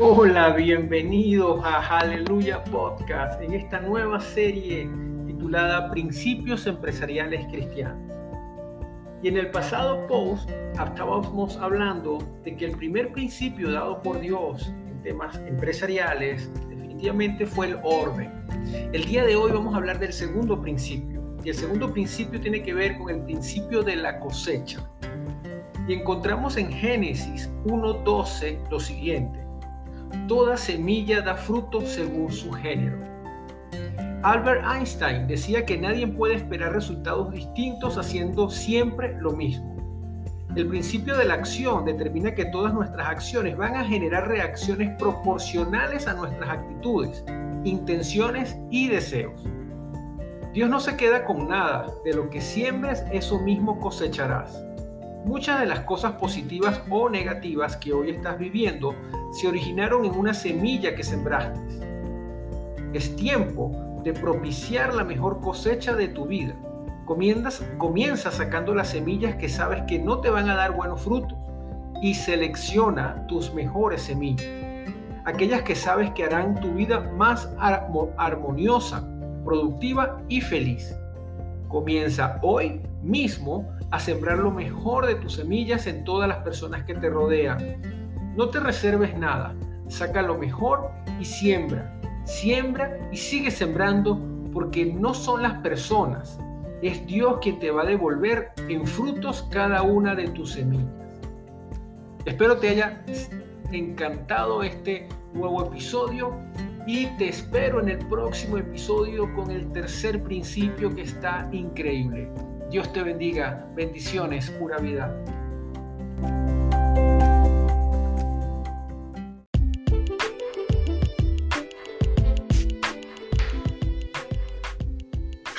Hola, bienvenidos a Aleluya Podcast en esta nueva serie titulada Principios Empresariales Cristianos. Y en el pasado post estábamos hablando de que el primer principio dado por Dios en temas empresariales definitivamente fue el orden. El día de hoy vamos a hablar del segundo principio. Y el segundo principio tiene que ver con el principio de la cosecha. Y encontramos en Génesis 1.12 lo siguiente. Toda semilla da fruto según su género. Albert Einstein decía que nadie puede esperar resultados distintos haciendo siempre lo mismo. El principio de la acción determina que todas nuestras acciones van a generar reacciones proporcionales a nuestras actitudes, intenciones y deseos. Dios no se queda con nada, de lo que siembres eso mismo cosecharás. Muchas de las cosas positivas o negativas que hoy estás viviendo se originaron en una semilla que sembraste. Es tiempo de propiciar la mejor cosecha de tu vida. Comienzas, comienza sacando las semillas que sabes que no te van a dar buenos frutos y selecciona tus mejores semillas. Aquellas que sabes que harán tu vida más armoniosa, productiva y feliz. Comienza hoy mismo a sembrar lo mejor de tus semillas en todas las personas que te rodean. No te reserves nada, saca lo mejor y siembra. Siembra y sigue sembrando porque no son las personas, es Dios quien te va a devolver en frutos cada una de tus semillas. Espero te haya encantado este nuevo episodio y te espero en el próximo episodio con el tercer principio que está increíble. Dios te bendiga. Bendiciones, pura vida.